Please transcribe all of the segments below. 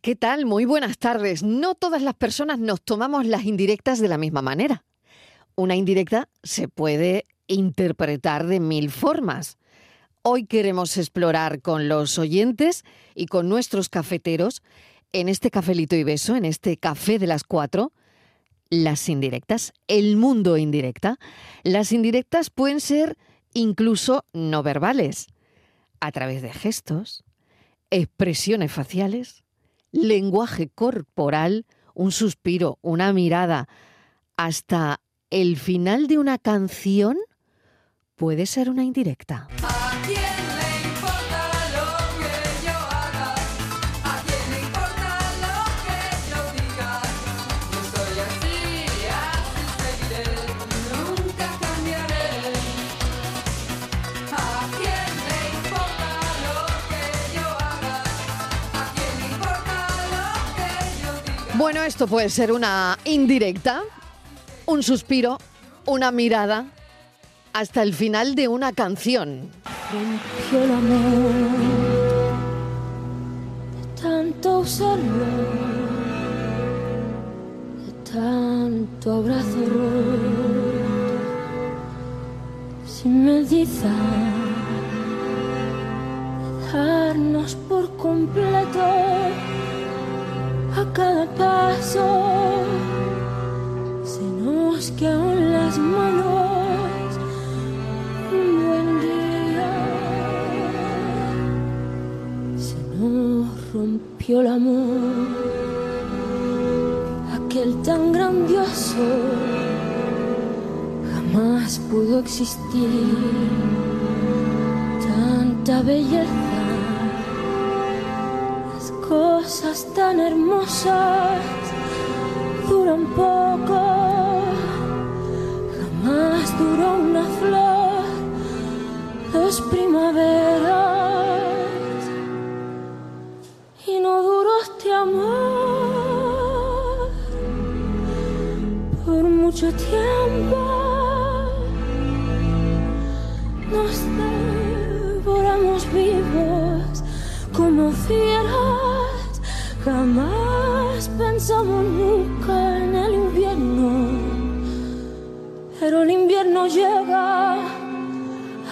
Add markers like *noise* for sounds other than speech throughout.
¿qué tal? Muy buenas tardes. No todas las personas nos tomamos las indirectas de la misma manera. Una indirecta se puede interpretar de mil formas. Hoy queremos explorar con los oyentes y con nuestros cafeteros, en este cafelito y beso, en este café de las cuatro, las indirectas, el mundo indirecta. Las indirectas pueden ser incluso no verbales, a través de gestos, expresiones faciales, lenguaje corporal, un suspiro, una mirada, hasta el final de una canción puede ser una indirecta. Bueno, esto puede ser una indirecta, un suspiro, una mirada, hasta el final de una canción. De tanto usarlo, de tanto abrazo sin meditar, dejarnos por completo nos quedan las manos un buen día se nos rompió el amor. Aquel tan grandioso jamás pudo existir. Tanta belleza cosas tan hermosas duran poco, duró una flor, dos primaveras y no duró este amor por mucho tiempo. Nos devoramos vivos como fieras, jamás pensamos nunca llega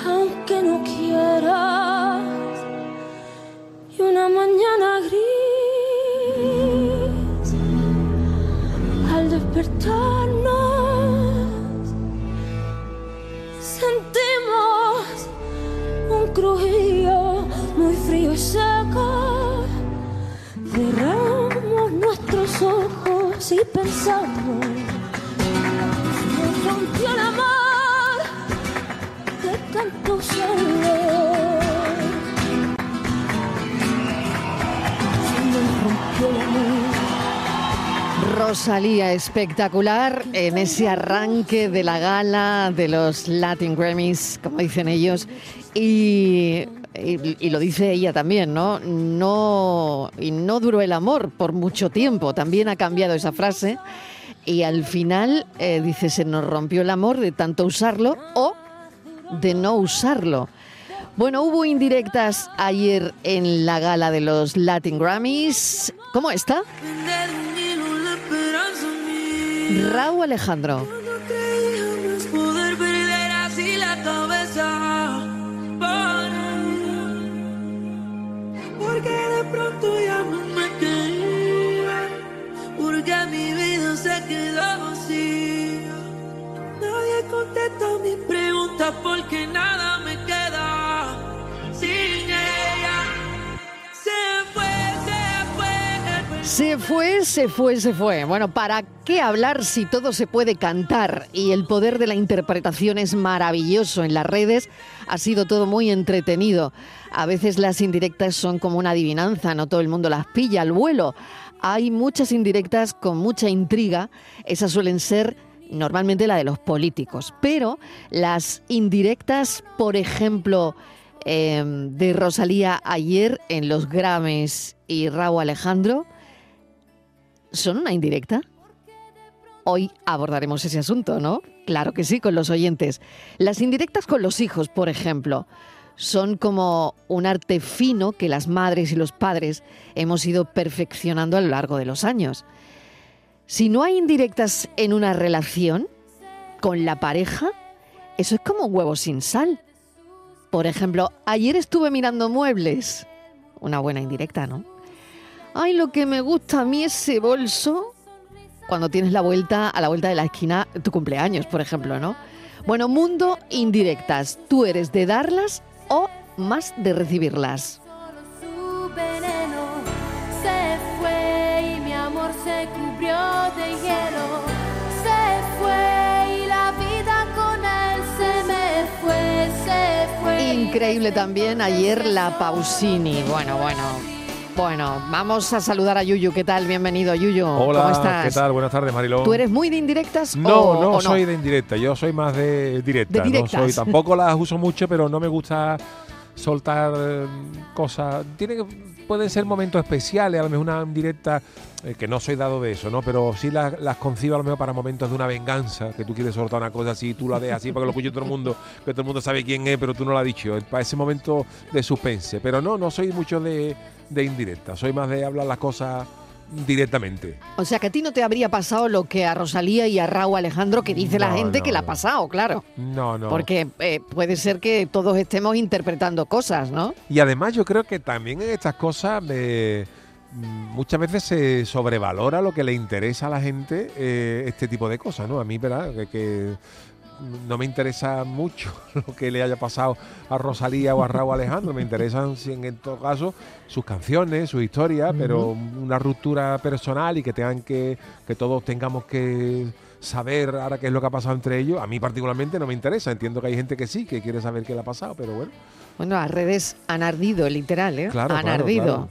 aunque no quieras, y una mañana gris, al despertarnos, sentimos un crujido muy frío y seco. Cerramos nuestros ojos y pensamos. Rosalía espectacular en ese arranque de la gala de los Latin Grammys, como dicen ellos, y, y- y lo dice ella también, ¿no? No y no duró el amor por mucho tiempo. También ha cambiado esa frase y al final eh, dice se nos rompió el amor de tanto usarlo o de no usarlo. Bueno, hubo indirectas ayer en la gala de los Latin Grammys. ¿Cómo está? Raúl Alejandro. Porque de pronto ya no me quería. Porque mi vida se quedó contesta mis preguntas porque nada me queda sin ella. Se fue, se fue. Se fue, se fue, se fue. Bueno, ¿para qué hablar si todo se puede cantar? Y el poder de la interpretación es maravilloso en las redes. Ha sido todo muy entretenido. A veces las indirectas son como una adivinanza, no todo el mundo las pilla al vuelo. Hay muchas indirectas con mucha intriga. Esas suelen ser normalmente la de los políticos. Pero las indirectas, por ejemplo, eh, de Rosalía ayer en los Grammys y Raúl Alejandro, ¿son una indirecta? Hoy abordaremos ese asunto, ¿no? Claro que sí, con los oyentes. Las indirectas con los hijos, por ejemplo, son como un arte fino que las madres y los padres hemos ido perfeccionando a lo largo de los años. Si no hay indirectas en una relación con la pareja, eso es como un huevo sin sal. Por ejemplo, ayer estuve mirando muebles. Una buena indirecta, ¿no? Ay, lo que me gusta a mí ese bolso cuando tienes la vuelta a la vuelta de la esquina tu cumpleaños, por ejemplo, ¿no? Bueno, mundo indirectas. ¿Tú eres de darlas o más de recibirlas? Su veneno se fue y mi amor se cubrió de hielo. Se fue y la vida con él se me fue, se fue. Increíble también ayer la Pausini. Bueno, bueno. Bueno, vamos a saludar a Yuyu. ¿Qué tal? Bienvenido, Yuyu. Hola, ¿Cómo estás? ¿qué tal? Buenas tardes, Mariló. ¿Tú eres muy de indirectas No, o, no, o soy de indirecta, yo soy más de directa. De directas. No soy, tampoco *laughs* las uso mucho, pero no me gusta soltar eh, cosas. Tiene que, pueden ser momentos especiales, a lo mejor una directa, eh, que no soy dado de eso, ¿no? Pero sí las, las concibo a lo mejor para momentos de una venganza, que tú quieres soltar una cosa así, tú la dejas así para que lo escuche todo el mundo, que todo el mundo sabe quién es, pero tú no lo has dicho. Para ese momento de suspense. Pero no, no soy mucho de, de indirecta, soy más de hablar las cosas directamente. O sea, que a ti no te habría pasado lo que a Rosalía y a Raúl Alejandro, que dice la gente no, que le ha pasado, claro. No, no. Porque eh, puede ser que todos estemos interpretando cosas, ¿no? Y además yo creo que también en estas cosas mm, muchas veces se sobrevalora lo que le interesa a la gente eh, este tipo de cosas, ¿no? A mí, ¿verdad? Que, que no me interesa mucho *laughs* lo que le haya pasado a Rosalía o a Raúl Alejandro, me interesan si en todo caso sus canciones, sus historias, pero una ruptura personal y que tengan que, que todos tengamos que saber ahora qué es lo que ha pasado entre ellos, a mí particularmente no me interesa, entiendo que hay gente que sí, que quiere saber qué le ha pasado, pero bueno. Bueno, las redes han ardido, literal, ¿eh? Claro, han claro, ardido. claro.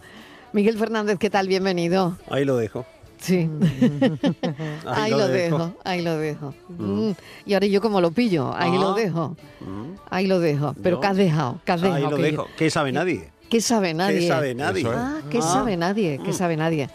Miguel Fernández, ¿qué tal? Bienvenido. Ahí lo dejo. Sí. *laughs* Ahí, lo dejo. ahí lo dejo. Mm. Y ahora yo como lo pillo, ahí lo Ah. dejo, Mm. ahí lo dejo. Pero Yo- ¿qué has dejado? ¿Qué has Ahí dejado? lo que- dejo. ¿Qué sabe nadie? ¿Qué sabe nadie? ¿Qué sabe nadie? Eso es. Ah, ¿qué Ah. sabe nadie? ¿Qué Mm. sabe nadie?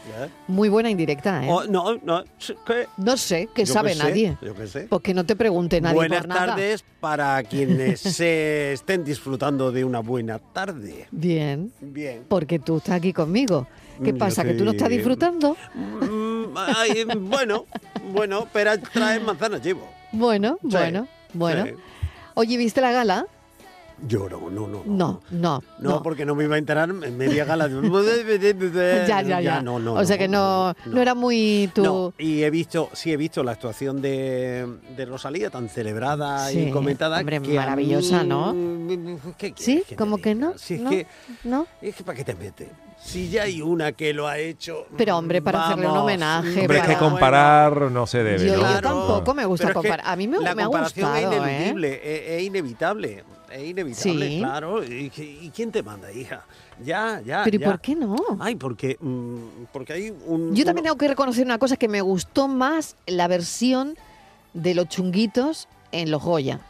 Muy buena indirecta, ¿eh? Oh, no, no, ¿qué? No sé, ¿qué Yo sabe sé, nadie? Yo qué sé. Pues que no te pregunte nadie Buenas por nada. tardes para quienes *laughs* se estén disfrutando de una buena tarde. Bien, Bien. porque tú estás aquí conmigo. ¿Qué Yo pasa? ¿Que tú no estás disfrutando? Mm, ay, bueno, bueno, pero trae manzanas llevo. Bueno, Sí, bueno, bueno. sí. Oye, ¿viste la gala? Yo no, no, no. No, no, No, no. porque no me iba a enterar en media gala. *laughs* de- Ya, ya, ya. no, no, o sea que no, no, era muy tu... No, y he visto, sí he visto la actuación de, de Rosalía tan celebrada Sí, y comentada. hombre, que maravillosa, mí- ¿no? ¿Qué quieres ¿Sí? te ¿Cómo que no? Si es ¿No? que, ¿No? es que ¿para qué te metes? Si ya hay una que lo ha hecho. Pero, hombre, para hacerle un homenaje, Hombre, es que comparar no se debe. Yo, ¿no? yo Claro. tampoco me gusta comparar. A mí me, la me ha comparación gustado, es ¿eh? es, es inevitable. Es inevitable, Sí. claro. ¿Y, y quién te manda, hija? Ya, ya. Pero ¿y ya. por qué no? Ay, porque, mm, porque hay un. Yo también uno- tengo que reconocer una cosa, que me gustó más la versión de los chunguitos en los Goya.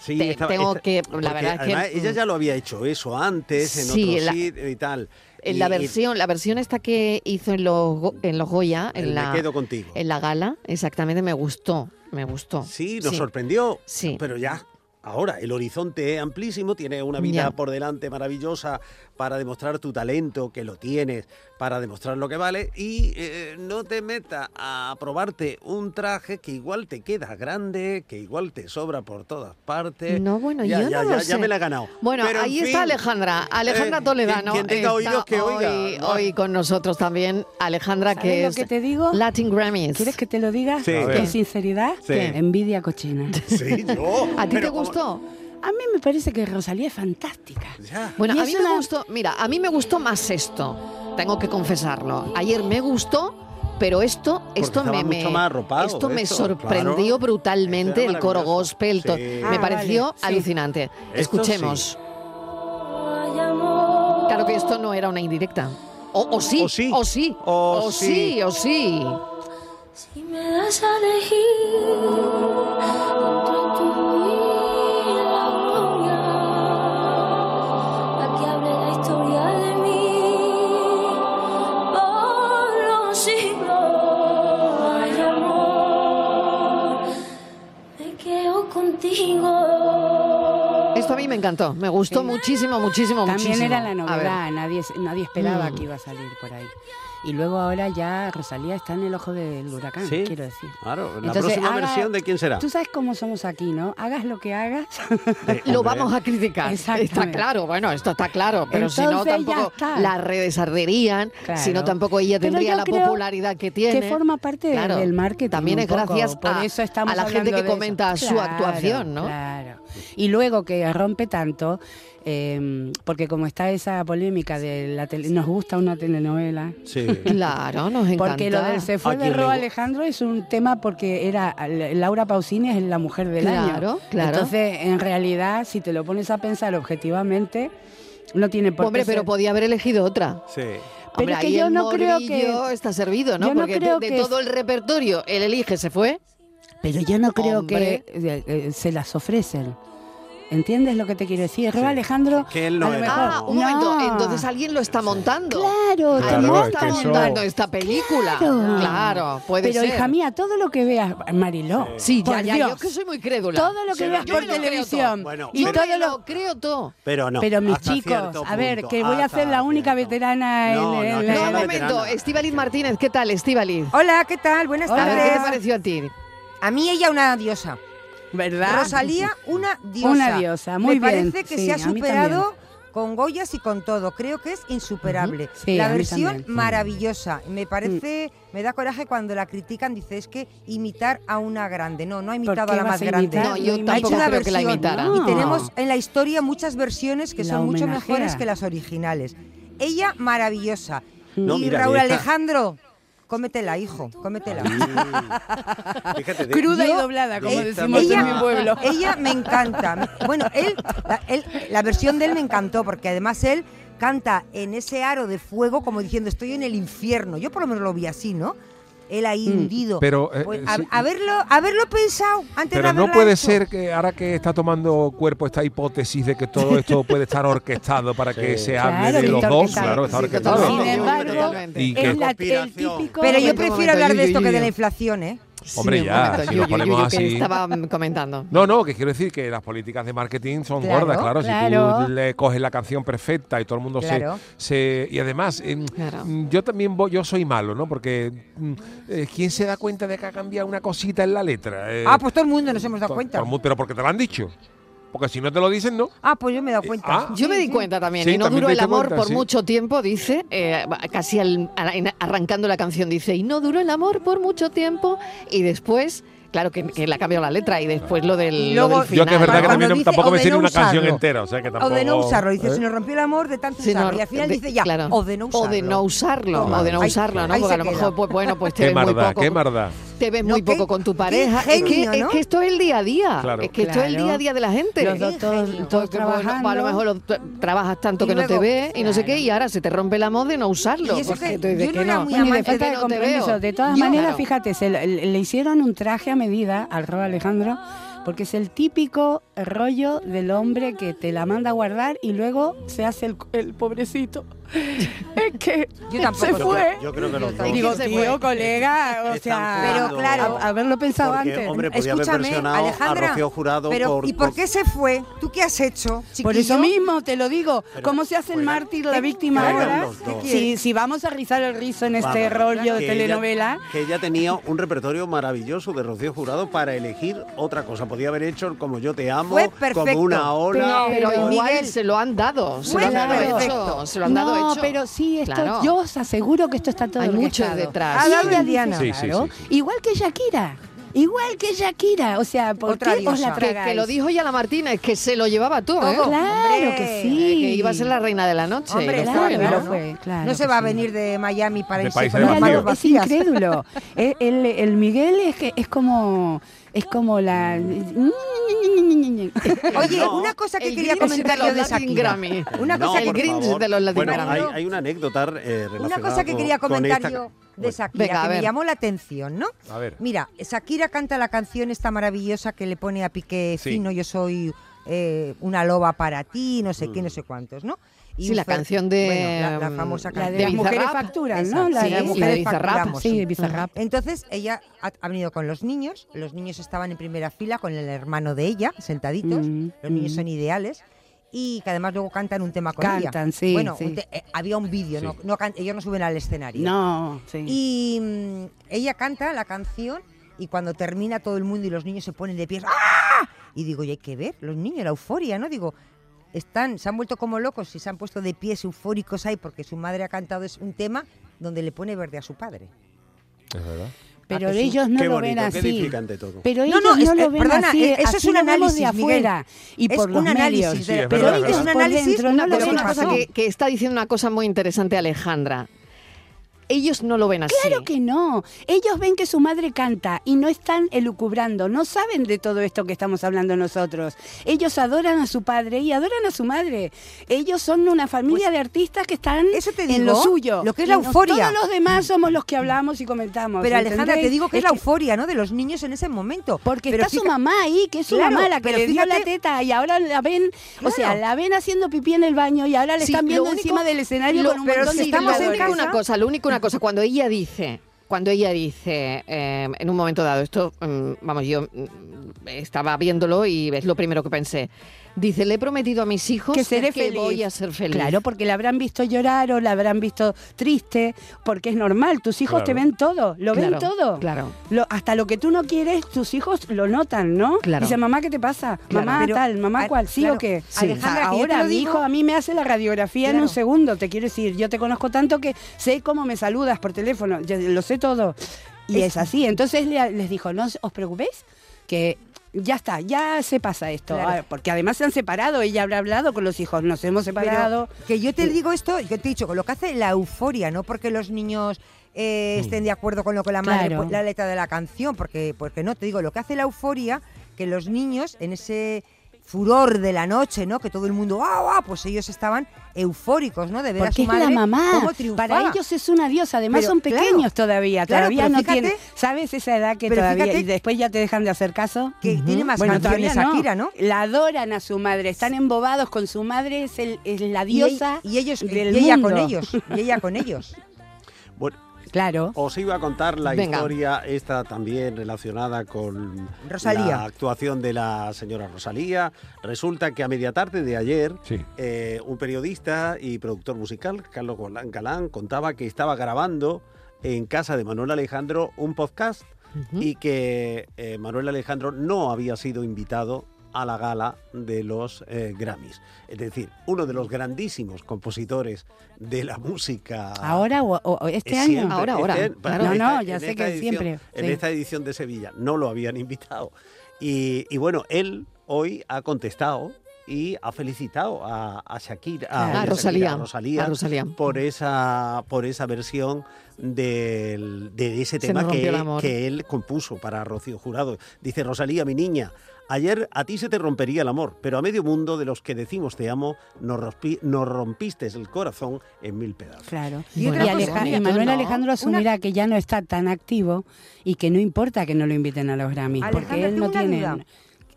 Sí, Te- tengo esta- que- la verdad es que, ella mm, ya lo había hecho eso antes en Sí, otro la- sitio y tal. En Y- la y versión, la versión esta que hizo en los, en los Goya, en la, quedo contigo. en la gala, exactamente me gustó, me gustó. Sí, nos sorprendió. Sí. Pero ya, ahora, el horizonte es amplísimo, tienes una vida por delante maravillosa para demostrar tu talento, que lo tienes, para demostrar lo que vale, y eh, no te metas a probarte un traje que igual te queda grande, que igual te sobra por todas partes. No, bueno, ya, yo ya, no ya, lo ya sé. me la he ganado. Bueno, Pero, ahí fin, está Alejandra, Alejandra eh, Toledano. Quien tenga oídos que oiga. hoy, ¿no? hoy con nosotros también, Alejandra, ¿Sabes que lo es que te digo? Latin Grammys. ¿Quieres que te lo diga? Sí. Con sinceridad, Sí. envidia cochina. Sí, yo. *laughs* ¿A ti te pero como- gustó? A mí me parece que Rosalía es fantástica. Ya. Bueno, Y a mí me gustó, mira, a mí me gustó más esto, tengo que confesarlo. Ayer me gustó, pero esto, Porque esto me, me- mucho más arropado esto me esto, sorprendió claro. brutalmente el coro gospel, Sí. me Ah, pareció vale, sí. alucinante. Escuchemos. Claro que esto no era una indirecta. O, o sí, O sí. o sí, O o sí. sí, o sí. Si me das a elegir amor, me encantó, me gustó muchísimo, muchísimo, También muchísimo. era la novedad, nadie, nadie esperaba Mm. que iba a salir por ahí. Y luego ahora ya Rosalía está en el ojo del huracán, Sí. quiero decir. Claro, la Entonces, próxima haga- versión de quién será. Tú sabes cómo somos aquí, ¿no? Hagas lo que hagas. *laughs* De- Lo vamos a criticar. Está claro, bueno, esto está claro, pero si no tampoco las redes arderían, Claro. si no tampoco ella tendría la popularidad que tiene. que forma parte Claro. del marketing. También es poco, gracias por a, eso estamos a la gente que eso. comenta su Claro, actuación, ¿no? Claro. Y luego que rompe tanto, eh, porque como está esa polémica de la tele- nos gusta una telenovela. Sí. *laughs* Claro, nos encanta. Porque lo del se fue ¿A de Ro Alejandro es un tema porque era Laura Pausini es la mujer del año. Claro, claro. Entonces, en realidad, si te lo pones a pensar objetivamente, no tiene por Hombre, qué pero ser- podía haber elegido otra. Sí. Hombre, es que ahí yo el no creo que- está servido, ¿no? yo no Porque de- creo de, que todo el repertorio, él elige, se fue. Pero yo no creo Hombre. que eh, eh, se las ofrecen. ¿Entiendes lo que te quiero decir? Ro Alejandro. Que él no a lo mejor- Ah, un No. momento, entonces alguien lo está montando. Claro, Claro, claro. es está eso- montando esta película. Claro. Claro, puede Pero ser. hija mía, todo lo que veas, Mariló. Sí, ya, por ya, Dios, yo que soy muy crédula. Todo lo que Sí, veas por televisión. todo. Bueno, y yo pero- todo me lo creo todo. Pero no. Pero mis chicos, a ver, punto, que voy a ser la única cierto. veterana en, No, no, en que la- No, un momento. Estíbaliz Martínez, ¿qué tal, Estíbaliz? Hola, ¿qué tal? Buenas A ver, ¿qué te tardes. pareció a ti? A mí ella una diosa. ¿Verdad? Rosalía, *laughs* una diosa. Una diosa, muy Me bien, parece que sí, se ha superado con Goyas y con todo. Creo que es insuperable. Sí, la versión también. maravillosa. Me parece, me da coraje cuando la critican, dice, es que imitar a una grande. No, no ha imitado a la más a grande. No, yo tampoco ha hecho una creo que la versión, imitara. ¿no? Y tenemos en la historia muchas versiones que La son mucho mejores que las originales. Ella, maravillosa. No, y mira, Raúl Alejandro, cómetela, hijo, cómetela. Fíjate, de- Cruda y doblada, como Ella- decimos ella, en mi pueblo. ella me encanta. Bueno, él la, él- la versión de él me encantó porque además él canta en ese aro de fuego como diciendo estoy en el infierno. Yo por lo menos lo vi así, ¿no? Él ahí Mm. hundido. Pero, eh, Pues, eh, a- sí. haberlo, haberlo pensado antes de Pero no haberla puede hecho. ser que ahora que está tomando cuerpo esta hipótesis de que todo esto *laughs* puede estar orquestado para que Sí. se hable Claro, de que los dos, claro, está orquestado. Sin embargo. Y que- Es la- el típico. Pero yo prefiero hablar de esto que de la inflación, ¿eh? Hombre, ya, momento, si Yuyu, nos ponemos Yuyu, que así- estaba comentando. No, no, que quiero decir que las políticas de marketing son Claro, gordas, claro. Si tú le coges la canción perfecta y todo el mundo se- Claro. se, Y además, em, yo también voy- yo soy malo, ¿no? Porque mm, eh, ¿quién se da cuenta de que ha cambiado una cosita en la letra? Eh, Ah, pues todo el mundo nos hemos dado cuenta. mundo- pero porque te lo han dicho. Porque si no te lo dicen, no. Ah, pues yo me he dado cuenta. ah. Yo me di cuenta también, Sí, y no también duró el amor cuenta, por sí. mucho tiempo, dice, eh, casi al- arrancando la canción dice, y no duró el amor por mucho tiempo, y después, claro que, que le ha cambiado la letra, y después lo del, Y lo luego- del Yo que es final, verdad que también dice, tampoco me no una canción entera, o sea que tampoco. O de no usarlo, dice, ¿eh? se nos rompió el amor de tanto no, usarlo. y al final de- dice ya, claro. o de no usarlo. O de no usarlo, Toma. o de no Ahí- usarlo, ¿no? ahí Porque a lo queda. mejor, pues bueno, pues te Qué ves muy mardad, poco. qué mardad. Te ves No, muy qué- poco con tu pareja. es, que, esto es el día a día. Claro. Es que esto es el día a día de la gente. Los dos todos, todos trabajando. a lo mejor lo- tra- trabajas tanto Y que no te luego, ve y no sé qué, y ahora se te rompe el amor de no usarlo. Y eso porque que yo no era muy amante de de no te compromiso. De todas Yo- maneras, Claro. fíjate, se le, le hicieron un traje a medida al Ro Alejandro porque es el típico rollo del hombre que te la manda a guardar y luego se hace el, el pobrecito. *laughs* es que Yo tampoco. se fue. yo creo que los dos. ¿Y Digo, tío, fue? colega, o sea, Pero claro, a- haberlo pensado Porque, antes. hombre, podía haber Escúchame, a Alejandra. Rocío Jurado pero, por- ¿y por por- qué se fue? ¿Tú qué has hecho? Por eso mismo te lo digo. Pero ¿Cómo se hace el mártir, la ¿Qué- víctima ahora? Si, si vamos a rizar el rizo en este rollo de ella- telenovela, que ella tenía un repertorio maravilloso de Rocío Jurado para elegir otra cosa. Podía haber hecho como Yo te amo, como una ola. Pero Pero, igual Miguel, se lo han dado, se lo han dado se lo han dado no, hecho. pero sí, esto, Claro. yo os aseguro que esto está todo Hay mucho detrás. Diana. dice, Sí, claro, sí. Igual que Shakira. Igual que Shakira. O sea, ¿por Otra qué os la que, que lo dijo ya la Martínez, que se lo llevaba todo, ¿eh? Claro Hombre, que sí. que iba a ser la reina de la noche. Hombre, lo claro, fue, ¿no? lo fue, claro no se va a sí. venir de Miami para De irse con las vacíos. manos es incrédulo. *laughs* el, el- el Miguel es que es como es como la Oye, No. una cosa que El quería comentar de yo los de Shakira. Grammy. Una No, cosa el por que Grinch de los Latin Bueno, hay, hay una anécdota eh, relacionada Una cosa que con- quería con comentar esta- yo de Shakira, Venga, que me llamó la atención, ¿no? A ver. Mira, Shakira canta la canción esta maravillosa que le pone a Piqué Sí. fino, yo soy eh, una loba para ti, no sé Mm. qué, no sé cuántos, ¿no? Sí, la canción de, bueno, la, la mm, famosa La de De las mujeres facturan, ¿no? La sí, de las sí, mujeres de Bizarrap. facturamos. Sí, Bizarrap. Entonces ella ha, ha venido con los niños, los niños estaban en primera fila con el hermano de ella, sentaditos, Mm, los niños mm. son ideales y que además luego cantan un tema con ella. Cantan, sí, Bueno, sí. un te- eh, había un vídeo, no, no can- ellos no suben al escenario. No, sí. Y mm, ella canta la canción y cuando termina todo el mundo y los niños se ponen de pies. ¡ah! Y digo, y hay que ver, los niños, la euforia, ¿no? Digo, están, se han vuelto como locos y se han puesto de pies eufóricos ahí porque su madre ha cantado es un tema donde le pone verde a su padre. Es verdad. Pero ellos no Qué lo bonito, ven qué así. edificante todo. Pero No, ellos no, no, es- lo eh, ven perdona, así. eso es así un análisis, de afuera y Es por los un análisis, medios. Sí, es pero verdad, ellos es un análisis, dentro no una Pero cosa una cosa que, que está diciendo una cosa muy interesante Alejandra. Ellos no lo ven así. Claro que no. Ellos ven que su madre canta y no están elucubrando, no saben de todo esto que estamos hablando nosotros. Ellos adoran a su padre y adoran a su madre. Ellos son una familia de artistas que están Pues eso te en digo, lo suyo. lo que es la nos- euforia. Todos los demás somos los que hablamos y comentamos. Pero Alejandra, te digo que es, la euforia, ¿no? De los niños en ese momento. Porque Pero está su mamá ahí, que es su Claro, mamá la que pero le dio la teta y ahora la ven, o sea, la ven haciendo pipí en el baño y ahora le Sí, están viendo único- encima del escenario lo- con un pero montón si de estamos en lo espectadores. único una cosa, lo único una cosa, cuando ella dice, cuando ella dice, eh, en un momento dado, esto, mm, vamos, yo mm, estaba viéndolo y es lo primero que pensé. Dice, le he prometido a mis hijos que seré que feliz. voy a ser feliz. Claro, porque la habrán visto llorar o la habrán visto triste, porque es normal, tus hijos Claro. te ven todo, lo ven Claro, todo. claro. Lo- hasta lo que tú no quieres, tus hijos lo notan, ¿no? Claro. Dice, mamá, ¿qué te pasa? Claro, mamá pero- tal, mamá cuál, ¿sí claro, o qué? Sí. Alejandra, ahora mi hijo a mí me hace la radiografía en un segundo, te quiero decir, yo te conozco tanto que sé cómo me saludas por teléfono, yo lo sé todo. Y es, Es- así, entonces le- les dijo, no os preocupéis, que ya está, ya se pasa esto. Claro. Ah, Porque además se han separado, ella habrá hablado con los hijos, nos hemos Pero separado. que yo te digo esto, yo te he dicho, con lo que hace la euforia, no porque los niños eh, estén de acuerdo con lo que la madre, Claro. la letra de la canción, porque, porque no, te digo, lo que hace la euforia, que los niños en ese furor de la noche, ¿no? Que todo el mundo, ¡ah, ah! Pues ellos estaban eufóricos, ¿no? De ver a Porque su es madre la mamá. cómo. Para ellos es una diosa. Además Pero, son claro, pequeños todavía. claro, todavía no fíjate- tienen. ¿Sabes esa edad que todavía fíjate y después ya te dejan de hacer caso? que tiene más Bueno, canciones no. Shakira, ¿no? La adoran a su madre. Están embobados con su madre. Es, el- es la diosa y, ellos, del y ella mundo. con ellos, y ella con ellos. *laughs* Claro. os iba a contar la Venga. historia esta también relacionada con Rosalía. la actuación de la señora Rosalía. Resulta que a media tarde de ayer, Sí. eh, un periodista y productor musical, Carlos Galán, Galán, contaba que estaba grabando en casa de Manuel Alejandro un podcast y que eh, Manuel Alejandro no había sido invitado a la gala de los eh, Grammys. Es decir, uno de los grandísimos compositores de la música. ¿Ahora o, este año? siempre, Ahora, ahora, este- claro. No, no, ya sé que edición- siempre, En sí. esta edición de Sevilla no lo habían invitado. Y, y bueno, él hoy ha contestado y ha felicitado a, a Shakira, a, Shakira, Rosalía, a Rosalía a Rosalía. por esa por esa versión del- de ese Se tema que, que él compuso para Rocío Jurado. Dice Rosalía, mi niña, ayer a ti se te rompería el amor, pero a medio mundo de los que decimos te amo, nos, rompi- nos rompiste el corazón en mil pedazos. Claro. Y Y, otra cosa, Aleja- y bonito, Manuel ¿no? Alejandro asumirá que ya no está tan activo y que no importa que no lo inviten a los Grammys, porque él no tiene...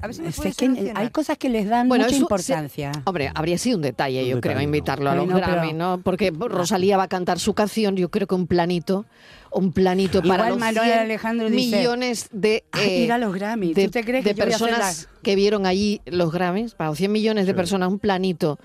A ver si me hay cosas que les dan Bueno, mucha eso- importancia. Hombre, habría sido un detalle, Un yo creo, detalle, ¿no? invitarlo a los pero- Grammy, ¿no? Porque Rosalía va a cantar su canción, yo creo que un planito, un planito para Igual los Manuel 100 Alejandro dice, millones de, "Ay, eh, ir a los Grammy, de, ¿tú te crees de que personas la- que vieron allí los Grammys, para los 100 millones de Sí. personas, un planito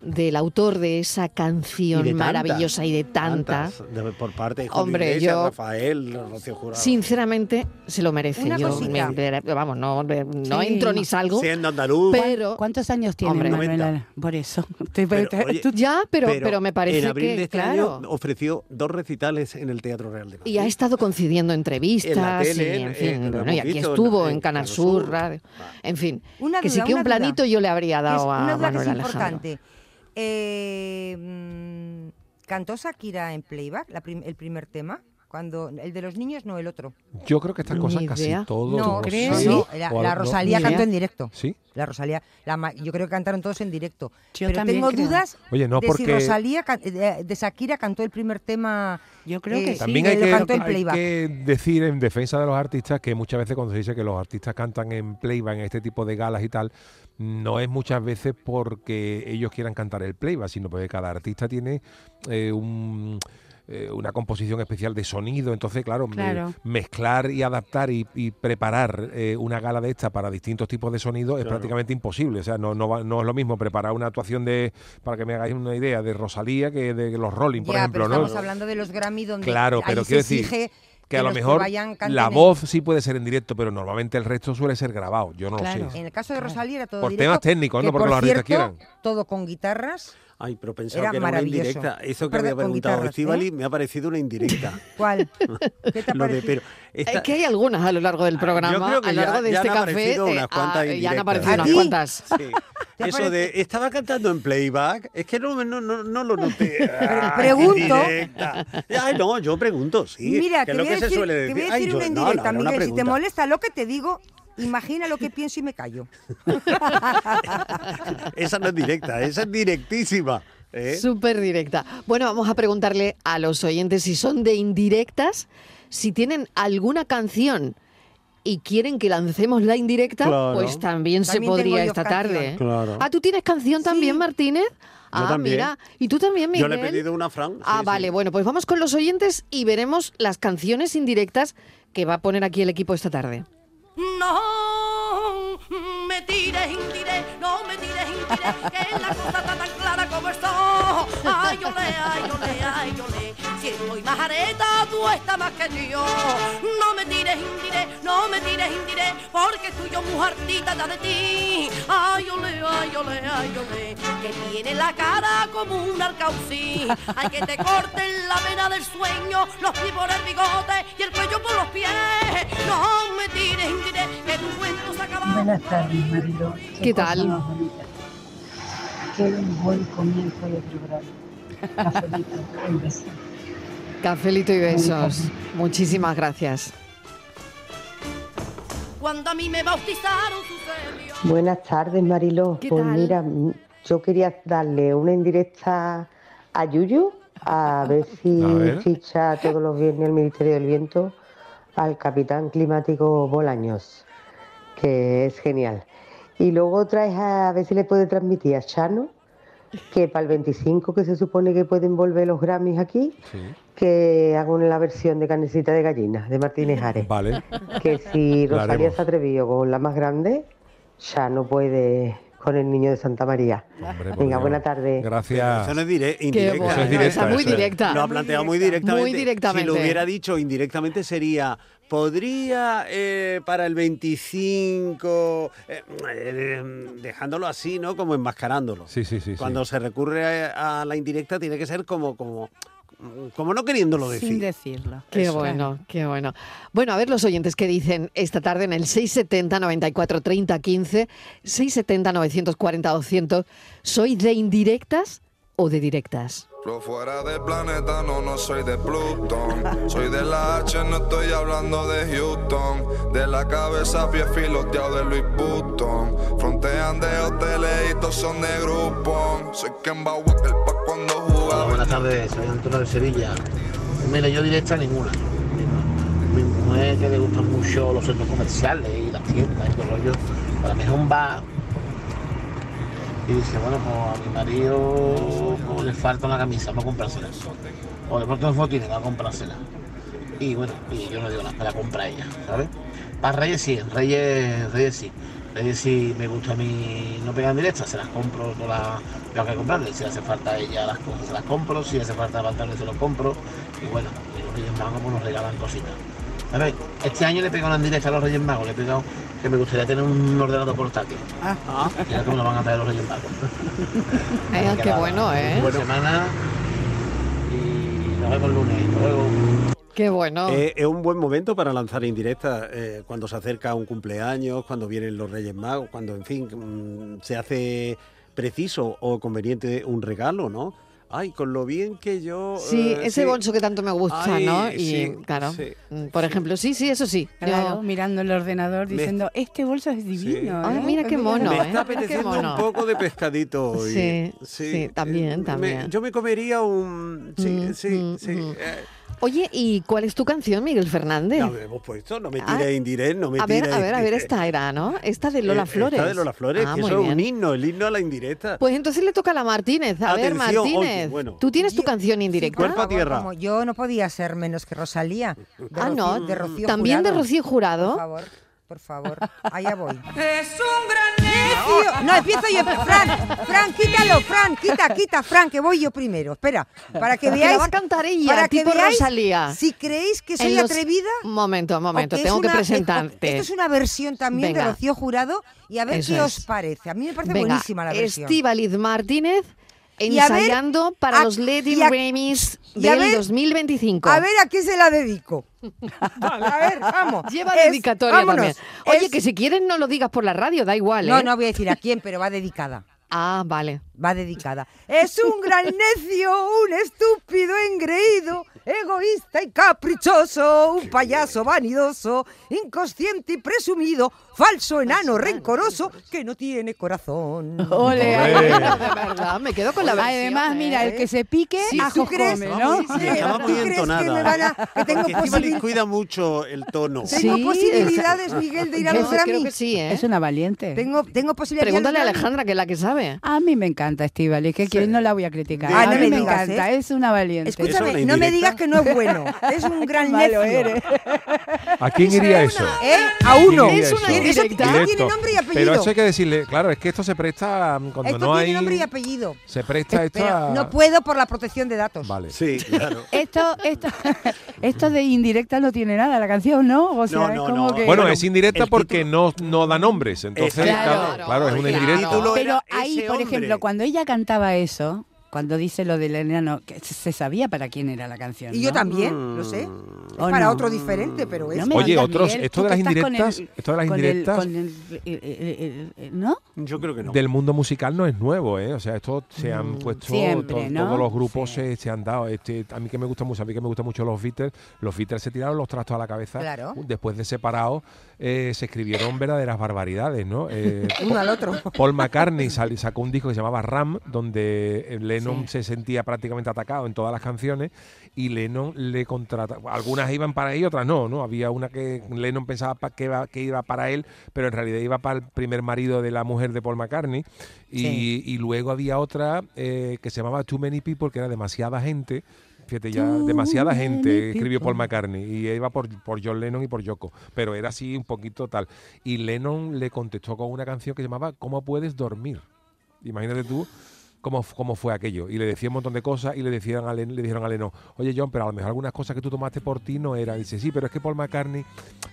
del autor de esa canción Y de tantas, maravillosa y de de- por parte de Julio Hombre, Iglesias, yo- Rafael, Rocío Jurado. Sinceramente, se lo merece. Una Yo, me- vamos, no, no Sí. entro ni salgo, Siendo andaluz. pero... ¿Cuántos años tiene Hombre, Manuel? 90. Ale- Por eso. *laughs* Te- Pero, te- oye, tú- Ya, pero, pero, me parece en abril que, de este claro... año ofreció dos recitales en el Teatro Real de Madrid. Y ha estado concediendo entrevistas, En la tele, y, en fin, bueno, y aquí visto estuvo en, en Canal Sur, Sur. Radio, en fin, Una que sí que un duda. planito yo le habría Que es dado a una duda que Manuel es Alejandro. importante. Eh, mm, ¿Cantó Shakira en playback la prim- el primer tema Cuando el de los niños no el otro. Yo creo que estas cosas casi idea. todo. no, ¿crees? no, ¿Sí? no, la, la no, Rosalía ni cantó en directo. Sí. La Rosalía, la yo creo que cantaron todos en directo. Yo Pero también tengo creo. dudas Oye, no de porque si Rosalía de, de Shakira cantó el primer tema. Yo creo eh, que sí. También que hay lo que, cantó en hay playback. que decir en defensa de los artistas que muchas veces cuando se dice que los artistas cantan en playback, en este tipo de galas y tal, no es muchas veces porque ellos quieran cantar el playback, sino porque cada artista tiene eh, un eh, una composición especial de sonido, entonces claro, me- Claro. mezclar y adaptar y, y preparar eh, una gala de esta para distintos tipos de sonido es Claro. prácticamente imposible, o sea, no, no, va- no es lo mismo preparar una actuación de, para que me hagáis una idea, de Rosalía que de los Rolling, por ya, ejemplo, pero ¿no? estamos hablando de los Grammy donde Claro, ahí pero se quiero decir exige que a lo mejor la voz sí puede ser en directo, pero normalmente el resto suele ser grabado. Yo no Claro. lo sé. En el caso de Rosalía era todo Por directo, temas técnicos, que, no porque por los artistas cierto, quieran. todo con guitarras. Ay, pero pensaba Era que era una indirecta. Eso que Perdón, había preguntado Estivali ¿eh? me ha parecido una indirecta. *laughs* ¿Cuál? ¿Qué te ha *laughs* Lo de, pero esta- Es que hay algunas a lo largo del programa, yo creo que a lo largo ya- de ya este han café, aparecido eh, unas cuantas ah, ya han indirectas. aparecido ¿A unas cuantas. Sí. ¿Te Eso de estaba cantando en playback, es que no, no, no, no lo noté. *laughs* Ah, pregunto. indirecta. Ay, no, yo pregunto, sí. Mira, que te es lo que se decir, suele te decir. voy a Ay, decir yo- una no, no, indirecta, era una Miguel. Si te molesta lo que te digo, imagina lo que pienso y me callo. *laughs* Esa no es directa, esa es directísima. ¿eh? Súper directa. Bueno, vamos a preguntarle a los oyentes si son de indirectas, si tienen alguna canción y quieren que lancemos la indirecta, Claro. pues también, se También podría yo esta canción. tarde. ¿eh? Claro. Ah, ¿tú tienes canción también, Sí. Martínez? Ah, también. mira. ¿Y tú también, Yo Miguel? le he pedido una Fran. sí, Ah, sí. vale, bueno, pues vamos con los oyentes y veremos las canciones indirectas que va a poner aquí el equipo esta tarde. No me tires, indire, no me tires, indire, que la cosa está tan clara como esto. Ay, ole, ay, ole, ay, ole. Si estoy más areta, tú estás más que yo. No me tires, indire, no me tires, indire, porque estoy yo mujertita ya de ti. Ay, ole, ay, ole, ay, ole. Que tiene la cara como un arcaucí. *laughs* Hay que te corten la vena del sueño, los pies por el bigote y el cuello por los pies. No me tires, indire, que tu cuento se ha acabado. Buenas tardes, Marilo. ¿Qué tal? Qué buen comienzo de programa. Cafelito, un beso. Cafelito y besos. Muchísimas gracias. Cuando a mí me bautizaron sucedió. Buenas tardes, Mariló. ¿Qué pues tal? mira, yo quería darle una indirecta a Yuyu, a ver si A ver. ficha todos los viernes el Ministerio del Viento al capitán climático Bolaños, que es genial. Y luego otra es a, ver si le puede transmitir a Chano, que para el 25 que se supone que pueden volver los Grammys aquí, Sí. que hagan la versión de Canecita de Gallina, de Martínez Ares. Vale. que si Rosalía se atrevió con la más grande, ya no puede con el niño de Santa María. Hombre, Venga, Dios. buena tarde. Gracias. Eso no es dire- indirecta. bueno. Eso es directa, muy eso es. directa. Lo ha planteado muy directamente. Muy directamente. Si lo hubiera dicho indirectamente sería, podría eh, para el 25, eh, eh, dejándolo así, ¿no? Como enmascarándolo. Sí, sí, sí. sí. Cuando se recurre a, a la indirecta tiene que ser como, como, como no queriéndolo decir. Sin decirlo. Qué Eso. bueno, qué bueno. Bueno, a ver los oyentes que dicen esta tarde en el 670 94 30 15, 670 940 200. ¿Soy de indirectas o de directas? Lo fuera del planeta, no, no soy de Plutón. Soy de la H, no estoy hablando de Houston. De la cabeza, pie filoteado de Louis Vuitton. Frontean de hoteles y todos son de grupo. Soy Ken Bauer, el pa' cuando jugaba. buenas tardes, soy Antonio de Sevilla. Mira, yo directa ninguna. Mi mujer que le gustan mucho los centros comerciales y las tiendas y todo rollo. Para mí es un bar. Y dice, bueno, pues a mi marido pues, le falta una camisa para comprársela. O de pronto no fotines va a comprársela. Y bueno, y yo no digo nada, me la compra ella, ¿sabes? Para Reyes sí, Reyes, Reyes sí. Reyes sí me gusta a mí no pegar directas, se las compro todas las tengo que comprarle. Si hace falta a ella las cosas se las compro, si hace falta pantalones se los compro. Y bueno, y los Reyes Magos pues nos regalan cositas. A ver, este año le he pegado una directa a los Reyes Magos, le he pegado que me gustaría tener un ordenador portátil. Ah, Y ahora que me lo van a traer los Reyes Magos. *laughs* Eh, qué bueno, ¿eh? Buena semana y nos vemos el lunes. Hasta luego. Qué bueno. Eh, es un buen momento para lanzar indirectas eh, cuando se acerca un cumpleaños, cuando vienen los Reyes Magos, cuando, en fin, mm, se hace preciso o conveniente un regalo, ¿no? Ay, con lo bien que yo... Sí, eh, ese sí. bolso que tanto me gusta, Ay, ¿no? Y sí, claro, sí, mm, por ejemplo, sí, sí, eso sí. Yo- Claro, mirando el ordenador Me- diciendo, este bolso es divino. Ay, ¿eh? mira qué mono, Me ¿eh? está apeteciendo mono. un poco de pescadito *laughs* hoy. Sí, sí, también, Me- también. yo me comería un... Sí, Mm, sí, mm, sí. mm. eh, Oye, ¿y cuál es tu canción, Miguel Fernández? no me hemos puesto, no me Ah, tires indirect, no me a ver, tires a ver, a ver, esta era, ¿no? Esta de Lola Eh, Flores. Esta de Lola Flores, Ah, que eso es un himno, el himno a la indirecta. Pues entonces le toca a la Martínez. A ver, Atención, Martínez, bueno. ¿tú tienes tu canción indirecta? Cuerpo a tierra. como yo no podía ser menos que Rosalía. De Ah, no, de Rocío también de. Rocío Jurado. Por favor, por favor, allá voy. *laughs* Es un gran Necio. No, empiezo yo. Fran, Fran, quítalo, Fran, quita, quita, Fran, que voy yo primero. Espera, para que veáis. va a cantar ella, para que tipo veáis Rosalía. Si creéis que soy los- atrevida. Un momento, un momento, tengo que presentarte. Esto es una versión también Venga. de Rocío Jurado y a ver Eso qué es. os parece. A mí me parece Venga, buenísima la versión. Estíbaliz Martínez A ver, ensayando para a- los Lady a del ver- 2025. A ver a quién se la dedico. A ver, vamos. *laughs* Lleva Es- dedicatoria vámonos. también. Oye, Es- que si quieres no lo digas por la radio, da igual, No, ¿eh? no voy a decir a quién, pero va dedicada. *laughs* Ah, vale. Va dedicada. Es un gran necio, un estúpido engreído, egoísta y caprichoso, un payaso vanidoso, inconsciente y presumido, falso enano rencoroso que no tiene corazón. Ole. De verdad, me quedo con la versión. Además, mira, el ¿eh? que se pique, Sí, ¿tú ajos crees? come, Vamos, ¿no? sí, estaba ¿Tú muy crees que entonada. me van a- que tengo Porque Estíbaliz posibil- cuida mucho el tono. Tengo Sí, posibilidades, Miguel, de ir a los Grammy. sí, ¿eh? Es una valiente. Tengo, tengo posibilidades. Pregúntale a. Alejandra, que es la que sabe. A mí me encanta Estivali, que quien no la voy a criticar. Ah, a no mí me me digas, encanta, ¿eh? es una valiente. ¿Eso es Escúchame, una no me digas que no es bueno. *laughs* Es un gran malo eres. ¿A quién iría eso? ¿Eh? A uno. ¿Quién Es una eso? Eso indirecta. tiene nombre y apellido. Pero eso hay que decirle, claro, es que esto se presta mm, cuando Esto no tiene hay. nombre y apellido. Se presta esto Pero a. no puedo por la protección de datos. Vale. Sí, claro. *laughs* Esto, esto, *laughs* esto de indirecta no tiene nada la canción, ¿no? O sea, No, es como no. que... Bueno, es indirecta porque no, no da nombres. Entonces, claro, claro, es una indirecta. Pero ahí, por hombre. ejemplo, cuando ella cantaba eso, cuando dice lo del enano, que se sabía para quién era la canción. Y yo también, lo sé. Es ¿O para no? otro diferente, pero es. No Oye, otros- Miguel, esto de las indirectas- el- esto de las el- indirectas- el- el- el- el- ¿No? Yo creo que no. Del mundo musical no es nuevo, ¿eh? O sea, esto se han puesto Siempre, to- ¿no? todos los grupos Sí. se, se han dado. Este, a mí que me gusta mucho, a mí que me gustan mucho los Beatles, los Beatles se tiraron los trastos a la cabeza. Claro. Después de separados, eh, se escribieron verdaderas barbaridades, ¿no? Eh, *laughs* Uno al otro. Paul McCartney sal- sacó un disco que se llamaba Ram, donde eh, Lennon Sí. se sentía prácticamente atacado en todas las canciones y Lennon le contrata. Algunas iban para él y otras no, ¿no? Había una que Lennon pensaba que, iba, que iba para él, pero en realidad iba para el primer marido de la mujer de Paul McCartney. Y, Sí. y luego había otra eh, que se llamaba Too Many People, que era demasiada gente. Fíjate, ya demasiada gente escribió Paul. McCartney y iba por, por John Lennon y por Yoko, pero era así un poquito tal. Y Lennon le contestó con una canción que se llamaba ¿Cómo puedes dormir? Imagínate tú cómo, cómo fue aquello. Y le decía un montón de cosas y le, decían a Len- le dijeron a Lennon, oye John, pero a lo mejor algunas cosas que tú tomaste por ti no eran. dice, sí, pero es que Paul McCartney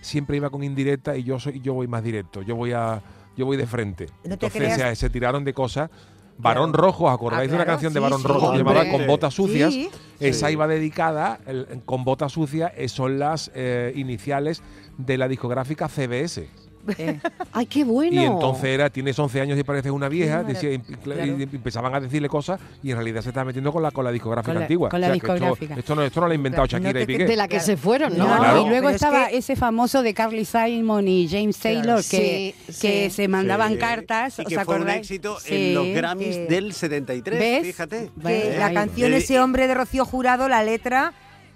siempre iba con indirecta y yo soy yo voy más directo, yo voy a yo voy de frente. No Entonces creas- se, se tiraron de cosas. Barón Rojo, ¿os acordáis Ah, de una canción de Barón sí, Rojo que llamaba hombre. Con botas sucias? Sí. Esa iba dedicada, el- con botas sucias, son las eh, iniciales de la discográfica CBS. Eh, *laughs* Ay, qué bueno. Y entonces era, tienes 11 años y pareces una vieja, decía- y, claro. y empezaban a decirle cosas y en realidad se estaba metiendo con la, con la discográfica Con la- antigua. con la O sea, que esto- discográfica. Esto, no, esto no lo ha inventado Shakira no y Piqué. de la que Claro. se fueron, ¿no? No, claro. y luego Pero es estaba que- ese famoso de Carly Simon y James Claro. Taylor que, Sí, que sí. se mandaban Sí. cartas. Y ¿os que fue un éxito Sí, en los Grammys del 73, ¿Ves? fíjate. Que la canción Ese hombre de Rocío Jurado, la letra,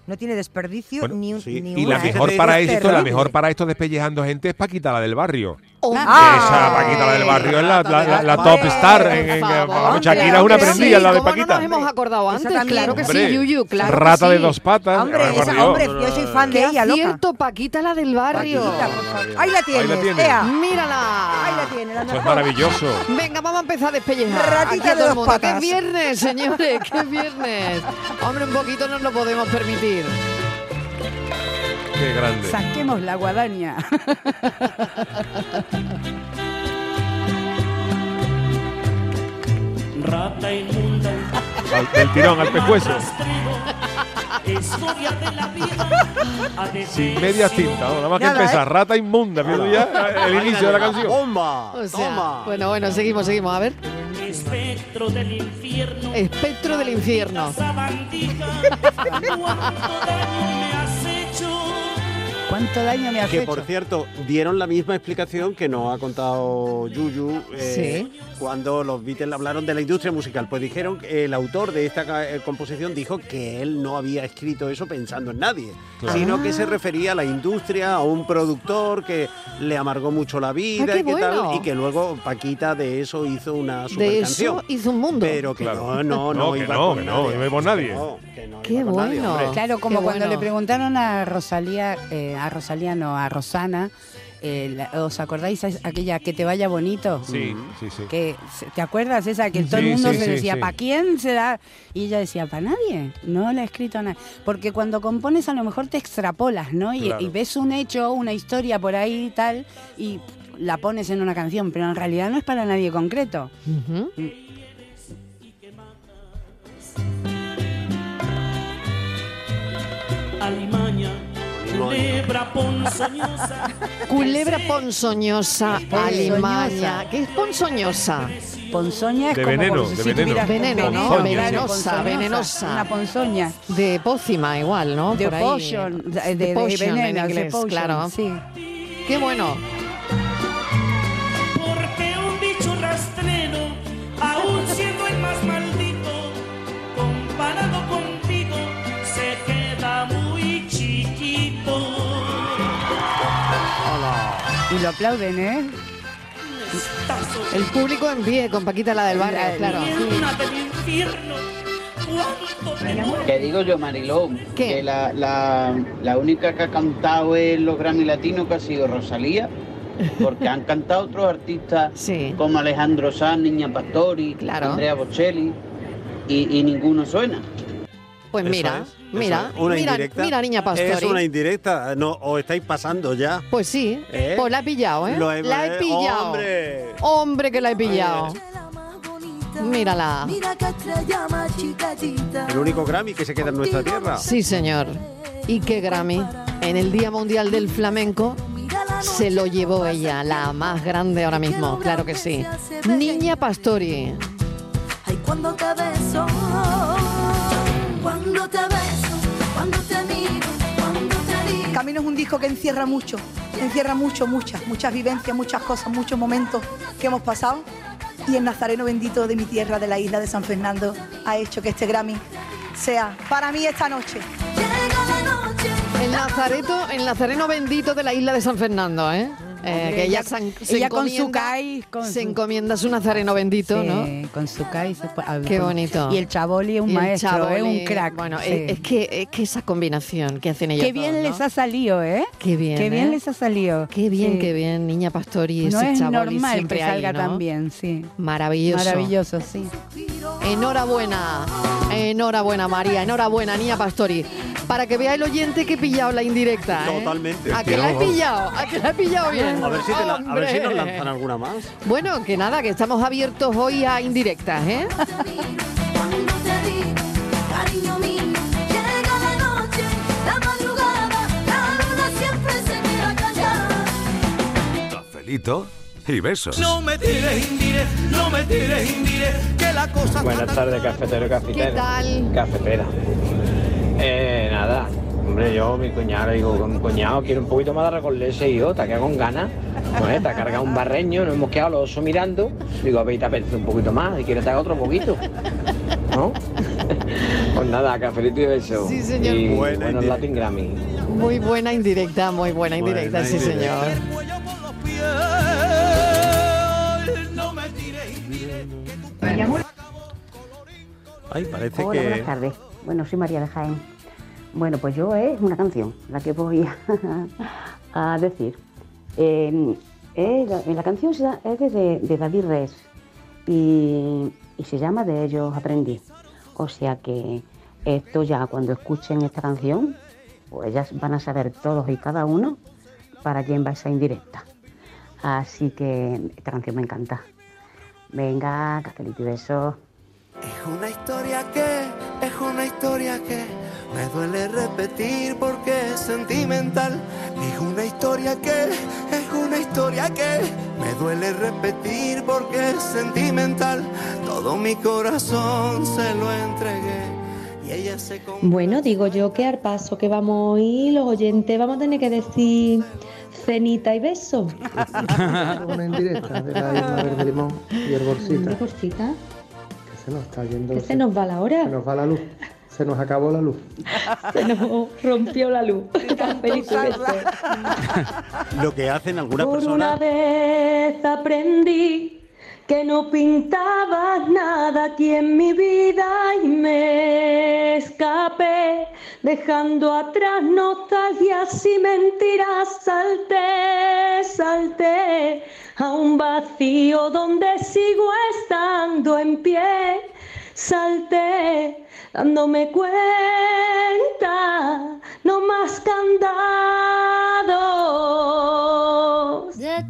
no tiene desperdicio Bueno, ni un sí. ni Y la una, mejor Es para esto, la mejor para esto despellejando gente es Paquita, la del barrio. Hombre. Esa Paquita, la del barrio, es la, la- la- la top star. En, en- favor. Shakira es una prendida, sí, la de ¿cómo Paquita. no nos hemos acordado antes? también. Claro que Hombre, sí, Yuyu, claro que Rata de sí. dos patas. Hombre, esa, hombre, yo soy fan de Qué ella, loca. acierto, Paquita, la del barrio. Paquita. Ahí la tienes, la tienes. ea. Mírala. Ahí la tienes, la Eso es maravilloso. Venga, vamos a empezar a despellejar. Ratita aquí de dos mundo. Que patas. es viernes, señores, que es viernes. Hombre, un poquito nos lo podemos permitir. Qué grande. Saquemos la guadaña. Rata inmunda, Al- del tirón al pescuezo. historia de la vida. ha de Sin sido tintas. Nada más que Nada, empezar. Rata inmunda. Viendo ya el inicio de la canción. ¡Bomba! O sea, ¡Toma! bueno, bueno, seguimos, seguimos. A ver. espectro del infierno. Espectro del infierno. Sabandija, *laughs* ¿cuánto daño me has hecho? ¿Cuánto daño me has Que hecho? por cierto, dieron la misma explicación que nos ha contado Yuyu eh, cuando los Beatles hablaron de la industria musical. Pues dijeron que el autor de esta eh, composición dijo que él no había escrito eso pensando en nadie, Claro. sino que se refería a la industria, a un productor que le amargó mucho la vida Ah, qué y que tal, y que luego Paquita de eso hizo una super De canción. eso hizo un mundo. Pero que no, no, no, No, que iba no, con que no, nadie. no iba por nadie. Que no, que no Qué nadie, bueno. Claro, como Qué cuando bueno. le preguntaron a Rosalía, eh, a Rosalía no, a Rosana, eh, la- ¿os acordáis aquella que te vaya bonito? Sí, sí, sí. Que, ¿Te acuerdas esa que todo el mundo sí, se sí, decía, sí. ¿para quién se da? Y ella decía, ¿para nadie? No le ha escrito a nadie. Porque cuando compones a lo mejor te extrapolas, ¿no? Y, Claro. y ves un hecho, una historia por ahí y tal, y la pones en una canción, pero en realidad no es para nadie concreto. Alimaña, culebra ponzoñosa. Culebra ponzoñosa, alimaña. ¿Qué es ponzoñosa? Ponzoña es De como veneno, si de tuvieras veneno. Veneno, ¿no? claro, Venenosa, venenosa. Una ponzoña. De pócima igual, ¿no? De Por ahí. potion, de, de, de potion veneno, en de inglés, potion, claro. Sí. Qué bueno. Lo aplauden, ¿eh? El público en pie con Paquita la del barrio, claro. Que digo yo, Mariló, ¿Qué? que la, la, la única que ha cantado en los Grammy Latinos que ha sido Rosalía, porque han cantado otros artistas *laughs* Sí. como Alejandro Sanz, Niña Pastori, Claro. Andrea Bocelli, y, y ninguno suena. Pues mira, es, mira, es. Una mira, indirecta. mira, niña Pastori. Es una indirecta, no, os estáis pasando ya. Pues sí, ¿Eh? pues la he pillado, ¿eh? Lo he- la he eh, pillado. ¡Hombre! Hombre, que la he pillado. Mírala. Mira que estrella más chiquitita. El único Grammy que se queda en nuestra tierra. Sí, señor. Y qué Grammy. En el Día Mundial del Flamenco se lo llevó ella, la más grande ahora mismo, claro que sí. Niña Pastori. Ay, cuando te beso, cuando te beso, cuando te miro, cuando te digo. Camino es un disco que encierra mucho, encierra mucho, muchas, muchas vivencias, muchas cosas, muchos momentos que hemos pasado. Y el Nazareno bendito de mi tierra, de la isla de San Fernando, ha hecho que este Grammy sea para mí esta noche. El Nazareto, el Nazareno bendito de la isla de San Fernando, ¿eh? Eh, que ella, ella- san- se ella con su encomienda- CAI, con se su- encomienda su Nazareno bendito, Sí, ¿no? Con su CAI. se puede- Qué bonito. Y el Chaboli es un maestro, es Chaboli, un crack. Bueno, sí. es, que, es que esa combinación que hacen ellos Qué bien les ha salido, ¿eh? Qué bien, Qué bien ¿eh? les ha salido. Qué bien, Sí. qué bien, niña Pastori y No ese es Chaboli normal que siempre ahí, salga ¿no? tan bien, sí. Maravilloso. Maravilloso, sí. Enhorabuena, enhorabuena María, enhorabuena niña Pastori. Para que vea el oyente que he pillado la indirecta. ¿eh? Totalmente. A que la he pillado, a que la he pillado bien. A ver si, te la- a ver si nos lanzan alguna más. Bueno, que nada, que estamos abiertos hoy a indirectas, ¿eh? Cafelito y besos. No me tires, indire, no me tires, indire, que la cosa Buenas tardes, cafetero cafetera. ¿Qué tal? Cafetera. Eh, nada. Hombre, yo, mi cuñado, digo, con mi cuñado quiero un poquito más de arroz con leche y yo, te queda con ganas. Pues te ha cargado un barreño, nos hemos quedado los osos mirando. Digo, a ver, te apetece un poquito más y quieres te haga otro poquito. ¿No? *laughs* pues nada, cafelito y beso. Sí, señor. Y Buena buenos. Latin Grammy. Muy buena indirecta, muy buena indirecta, Buena sí indirecta. señor. no me tires, indire. Ay, parece Hola, que. buenas tardes. Bueno, soy María de Jaén. Bueno, pues yo es una canción la que voy a, *laughs* decir. Eh, eh, la, canción es de, David y, y se llama De ellos aprendí. O sea que esto ya cuando escuchen esta canción, pues ya van a saber todos y cada uno para quién va esa indirecta. Así que esta canción me encanta. Venga, cafelito y besos. Es una historia que, es una historia que Me duele repetir porque es sentimental. Es una historia que, es una historia que. Me duele repetir porque es sentimental. Todo mi corazón se lo entregué. Y ella se con- Bueno, digo yo que al paso que vamos a ir, los oyentes vamos a tener que decir cenita y beso. *laughs* Una indirecta de la Verde Limón y el bolsita. Se nos está yendo. Se nos va la hora. Se nos va la luz. Se nos acabó la luz. *laughs* Se nos rompió la luz. *laughs* *laughs* Lo que hacen algunas Por una personas. vez aprendí que no pintabas nada aquí en mi vida y me escapé, dejando atrás nostalgias y mentiras, salté, salté a un vacío donde sigo estando en pie, salté dándome cuenta, no más candados.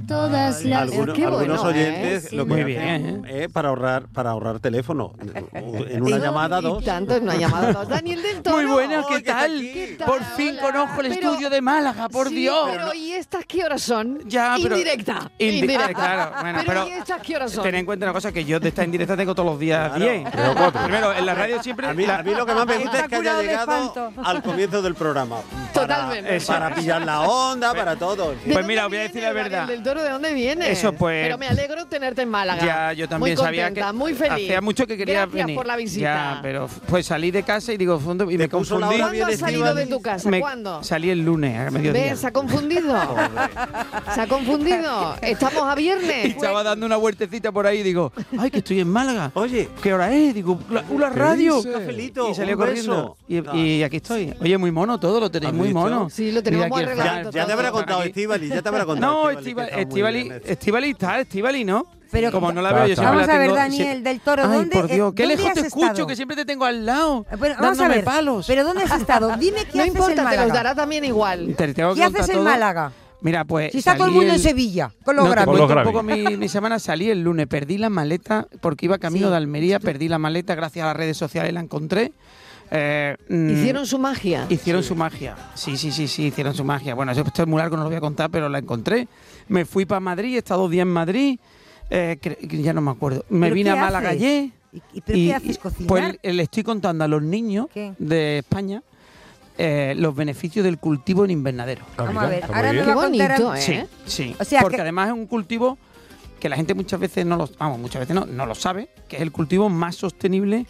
Todas las... Algunos, Qué algunos bueno, oyentes ¿eh? lo que Muy hacen es para ahorrar para ahorrar teléfono en *laughs* una llamada y dos tanto en una llamada dos. Daniel del Toro. Muy buenas, ¿qué ¿qué tal? tal? Por fin conozco el Pero- estudio de Málaga, por Sí, Dios. Pero ¿y estas qué horas son? Ya, pero- Indirecta. Indi- indirecta. ah, claro, bueno, pero, pero ¿y estas qué horas son? Ten en cuenta una cosa, que yo de esta indirecta tengo todos los días Claro. 10. Tres o cuatro. Primero, en la radio siempre... a mí, la- a mí lo que más me gusta es que haya llegado al comienzo del programa *laughs* Totalmente. Eso. para pillar la onda para todo Pues mira, os voy a decir la verdad. Del Toro, ¿de dónde viene? Eso, pues- Pero me alegro tenerte en Málaga. Ya, yo también muy sabía contenta, que muy feliz. hacía mucho que quería Gracias venir. por la visita. Ya, pero pues salí de casa y digo, fondo, y me confundí. ¿Cuándo has salido de tu casa? Me- ¿Cuándo? Salí el lunes a mediodía. ¿Ves? ¿Se ha confundido? *laughs* ¿Se ha confundido? Estamos a viernes. *laughs* Estaba dando una vueltecita por ahí y digo, ay, que estoy en Málaga. Oye, ¿qué hora es? Digo, la, una ¿Qué radio. Cafelito, y salió corriendo. Y, y aquí estoy. Oye, muy mono todo, lo tenéis ¿Has muy visto? mono. Sí, lo tenemos muy arreglado ya, ya te habrá contado. Estivali ya te habrá *laughs* contado No, Estivali, Estivali. Estivali está, Estivali, ¿no? Pero como no la veo, yo siempre Vamos la a ver, tengo- Daniel sí. del Toro, Ay, ¿dónde, por Dios, eh, qué lejos has te escucho, estado? que siempre te tengo al lado, Bueno, vamos a dándome ver, palos. pero ¿dónde has estado? Dime qué *laughs* No haces importa, en te Málaga. los dará también igual. Te que ¿Qué haces en todo. Málaga? Mira, pues. Si está todo el mundo en el- Sevilla, con los no, te Grammys. cuento un poco mi, mi semana. Salí el lunes, perdí la maleta porque iba camino Sí. de Almería, perdí la maleta gracias a las redes sociales, la encontré. Eh, mm, Hicieron su magia. Hicieron su magia. Sí, sí, sí, sí, hicieron su magia. Bueno, eso esto es muy largo, no lo voy a contar, pero la encontré. Me fui para Madrid, he estado dos días en Madrid. eh, ya no me acuerdo. Me ¿Pero vine a Málaga ayer. ¿Y, y pero qué haces? ¿Cocinar? Pues le estoy contando a los niños ¿Qué? de España eh, los beneficios del cultivo en invernadero. Vamos a ver, ahora me va a Qué contar... bonito, ¿eh? Sí, sí. O sea porque que- además es un cultivo que la gente muchas veces no lo, vamos, muchas veces no, no lo sabe, que es el cultivo más sostenible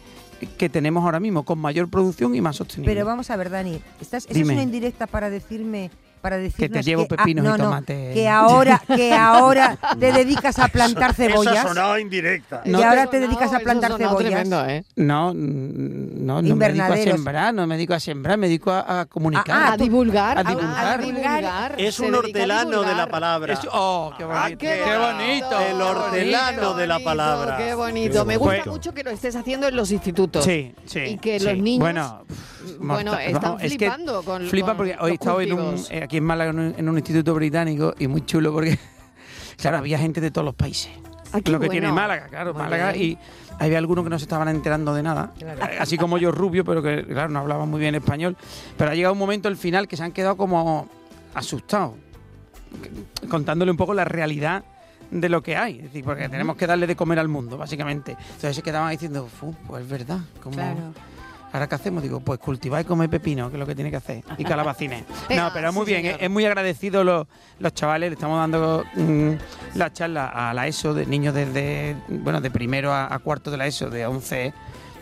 que tenemos ahora mismo, con mayor producción y más sostenible. Pero vamos a ver, Dani, ¿estás, ¿esa es una indirecta para decirme... Para decirnos llevo que, pepinos y no, no, tomates. que ahora que ahora *laughs* te dedicas a plantar cebollas sonaba indirecta. y No ahora te- te dedicas a Eso plantar cebollas tremendo, ¿eh? No, no, no me dedico a sembrar, no me dedico a sembrar, me dedico a, a comunicar. Ah, A divulgar. A divulgar. A divulgar. Es un hortelano de la palabra. Es- oh, qué bonito. qué qué bonito. El hortelano de la palabra. Qué bonito. Qué Me gusta mucho que lo estés haciendo en los institutos. Sí, sí. Y que sí. los niños, Bueno, pff, bueno, mortal. están Vamos, es que flipando con- Flipan con porque hoy estado en un, eh, aquí en Málaga en un, en un instituto británico y muy chulo porque, *laughs* claro, había gente de todos los países. Ah, lo que tiene bueno. Málaga, claro, Muy Málaga. bien. Y había algunos que no se estaban enterando de nada. Así como yo, rubio, pero que, claro, no hablaban muy bien español. Pero ha llegado un momento al final que se han quedado como asustados, contándole un poco la realidad de lo que hay. Es decir, porque tenemos que darle de comer al mundo, básicamente. Entonces se quedaban diciendo, "Fu, pues es verdad. Como, ¿Ahora qué hacemos? Digo, pues cultivar y comer pepino, que es lo que tiene que hacer. Y calabacines. *laughs* No, pero muy bien. Es muy agradecido los, los chavales. Le estamos dando mm, la charla a la ESO de niños desde, bueno, de primero a, a cuarto de la ESO, de 11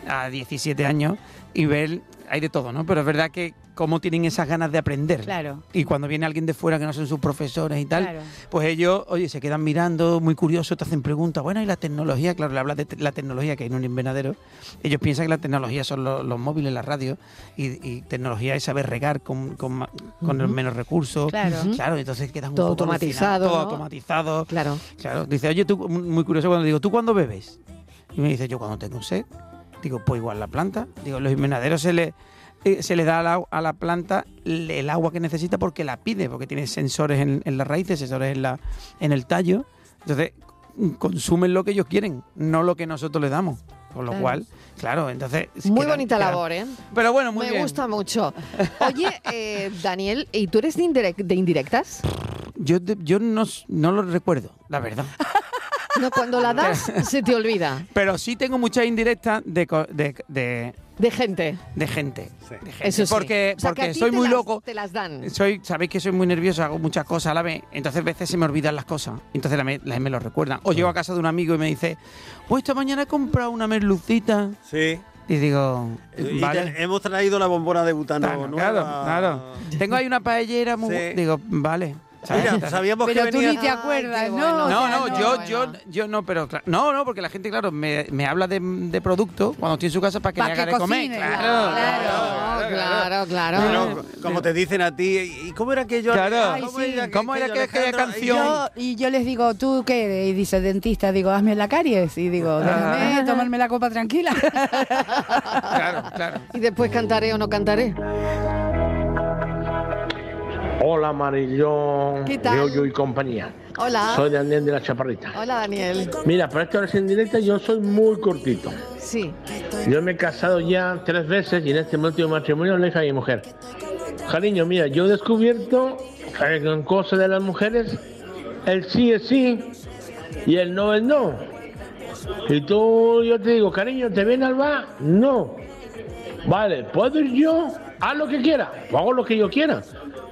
a 17 años. Y ver, hay de todo, ¿no? Pero es verdad que cómo tienen esas ganas de aprender. Claro. Y cuando viene alguien de fuera que no son sus profesores y tal, Claro. pues ellos, oye, se quedan mirando, muy curiosos, te hacen preguntas. Bueno, y la tecnología, claro, le hablas de te- la tecnología que hay en un invernadero. Ellos piensan que la tecnología son los, los móviles, la radio, y, y tecnología es saber regar con, con, con menos recursos. Claro. Claro, entonces quedas un Todo poco automatizado, Todo ¿no? automatizado. Claro. Claro. Dice, oye, tú, muy curioso cuando digo, ¿tú cuándo bebes? Y me dice, yo cuando tengo sed. Digo, pues igual la planta. Digo, los invernaderos se le, eh, se le da a la, a la planta el agua que necesita porque la pide, porque tiene sensores en, en las raíces, sensores en, la, en el tallo. Entonces, consumen lo que ellos quieren, no lo que nosotros les damos. Con lo Claro. cual, Claro, entonces... Muy bonita labor, ¿eh? Pero bueno, muy Me bien. gusta mucho. *laughs* Oye, eh, Daniel, ¿y tú eres de, de indirectas? Yo, yo no, no lo recuerdo, la verdad. *laughs* No, cuando la das *laughs* se te olvida. Pero sí tengo muchas indirectas de, co- de, de, De gente. de gente. de gente. Eso sí. Porque, O sea, que porque ti soy te muy las- loco. Te las dan. Soy, sabéis que soy muy nervioso, hago muchas cosas a la vez, entonces a veces se me olvidan las cosas, entonces la me, la- me lo recuerdan. O llego a casa de un amigo y me dice, pues esta mañana he comprado una merlucita. Sí. Y digo, Y vale. te- hemos traído la bombona de butano Claro, nueva. claro, claro. Tengo ahí una paellera muy... Sí. Digo, vale. Mira, sabíamos que Pero tú venía- ni te acuerdas, ¿no? O No, sea, no, yo, yo, yo no, pero claro, no, no, porque la gente, claro, me, me habla de, de producto cuando estoy en su casa para que Pa' le haga que de comer. Claro, Claro, claro, claro. Pero, como te dicen a ti, ¿y cómo era aquello? Claro. ¿Cómo Ay, era, sí. ¿Cómo era aquella Alejandro? canción? Yo, y yo les digo, ¿tú qué eres? Y dice el dentista, digo, hazme la caries. Y digo, déjame Ah. tomarme la copa tranquila. Claro, claro. Y después cantaré o no cantaré. Hola Marillón, ¿Qué tal? Yoyo y compañía. Hola. Soy Daniel de la Chaparrita. Hola, Daniel. Mira, para esta versión directa yo soy muy cortito. Sí. Yo me he casado ya tres veces y en este último matrimonio le dije a mi mujer. Cariño, mira, yo he descubierto que en cosas de las mujeres el sí es sí y el no es no. Y tú, yo te digo, cariño, ¿te viene al bar? No. Vale, ¿puedo ir yo? Haz lo que quiera, o hago lo que yo quiera.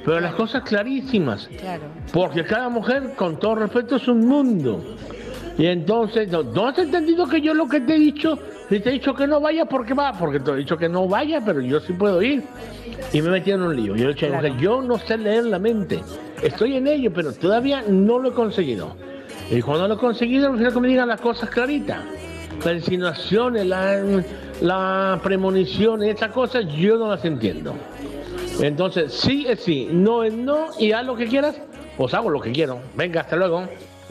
Pero las cosas clarísimas. Claro. Porque cada mujer, con todo respeto, es un mundo. Y entonces, ¿no, ¿no has entendido que yo lo que te he dicho? Si te he dicho que no vaya, ¿por qué va? Porque te he dicho que no vaya, pero yo sí puedo ir. Y me he metido en un lío. Yo le he dicho a mi mujer, yo no sé leer la mente. Estoy en ello, pero todavía no lo he conseguido. Y cuando lo he conseguido, prefiero que me digan las cosas claritas. Las insinuaciones, la, la premonición, esas cosas, yo no las entiendo. Entonces, sí es sí, no es no, y haz lo que quieras, pues hago lo que quiero. Venga, hasta luego. Le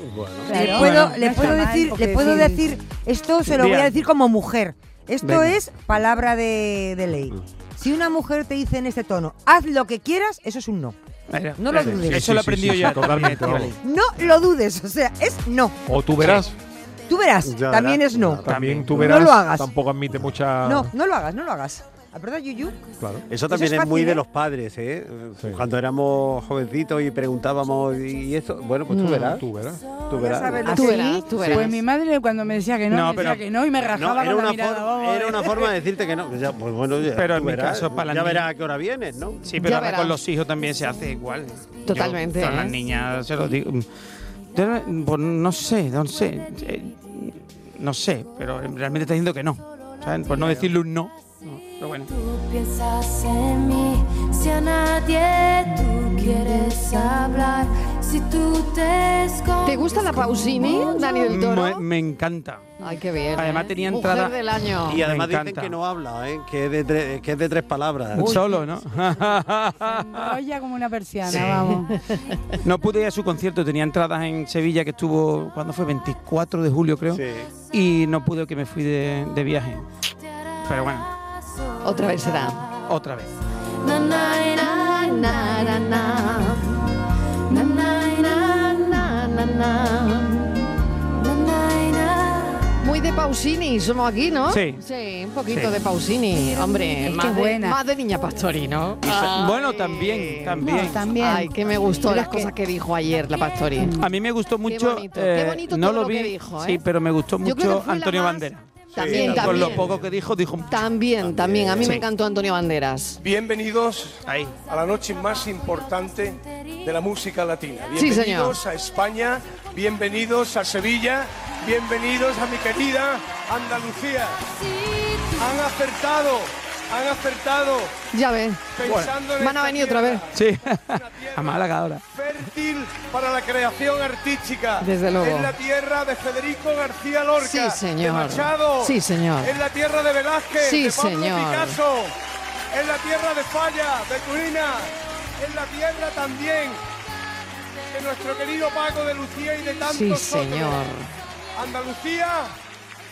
Claro. puedo, Bueno, le no puedo está mal, decir, le puedo decir- decir, esto se lo voy a decir como mujer. Esto Venga. es palabra de, de ley. Si una mujer te dice en este tono, haz lo que quieras, eso es un no. No lo sí, dudes. Eso lo he Sí, sí, ya. totalmente. No lo dudes, o sea, es no. O tú verás, Tú verás, Ya también es no. también tú No verás, lo hagas. tampoco admite mucha... No, no lo hagas, no lo hagas. ¿La verdad, Yuyu? Claro. Eso también es es, muy de ¿eh? los padres, ¿eh? Cuando éramos jovencitos y preguntábamos y eso, bueno, pues tú Mm. verás. Tú verás. Tú verás. sabes lo Tú que- verás, tú verás. Pues mi madre cuando me decía que no, No, me decía pero- que no y me No, rajaba era, con la una mirada. forma, "Oh". era una forma de decirte que no. Ya, pues bueno, ya, Pero en mi verás, caso, para las Ya niñas- verás a qué hora vienes, ¿no? Sí, pero ahora con los hijos también se hace igual. Totalmente, Yo con ¿eh? las niñas se lo digo. Yo no- pues no sé, no sé. eh, No sé, pero realmente está diciendo que no. ¿sabes? Por no decirle un no. Pero bueno. Tú piensas en mí, si a nadie tú quieres hablar, si tú te escondes. ¿Te gusta la Pausini, Dani del Toro? Me, me encanta. Ay, qué bien. Además ¿eh? tenía Mujer entrada- del año. Y además dicen que no habla, ¿eh? que, es de tre- que es de tres palabras. Solo, ¿no? Olla como una persiana, Sí. vamos. *laughs* No pude ir a su concierto, tenía entradas en Sevilla que estuvo, ¿cuándo fue? 24 de julio creo. Sí. Y no pude que me fui de, de viaje. Pero bueno, Otra vez será. otra vez. Muy de Pausini, somos aquí, ¿no? Sí. Sí, un poquito Sí. de Pausini. Hombre, Es que más, de, buena. más de Niña Pastori, ¿no? Ay. Bueno, también, también. No, también. Ay, que me gustó las cosas que dijo ayer la Pastori. A mí me gustó mucho. bonito, qué eh, bonito no todo lo lo vi, que dijo, ¿eh? sí, pero me gustó Yo creo que mucho fue la Antonio más- Bandera. También, Con también. lo poco que dijo, dijo. También, también. A mí me encantó Antonio Banderas. Bienvenidos Ahí. a la noche más importante de la música latina. Sí, Bienvenidos a España, bienvenidos a Sevilla, bienvenidos a mi querida Andalucía. Han acertado, han acertado Ya ves. pensando Van a venir otra vez. Sí. *laughs* a Málaga ahora. Fértil para la creación artística. Desde luego. Es la tierra de Federico García Lorca. Sí, señor. De Machado. Sí, señor. Es la tierra de Velázquez. Sí, de Pablo señor. Picasso. Es la tierra de Falla, de Turina. Es la tierra también de nuestro querido Paco de Lucía y de tantos Sí, otros. señor. Andalucía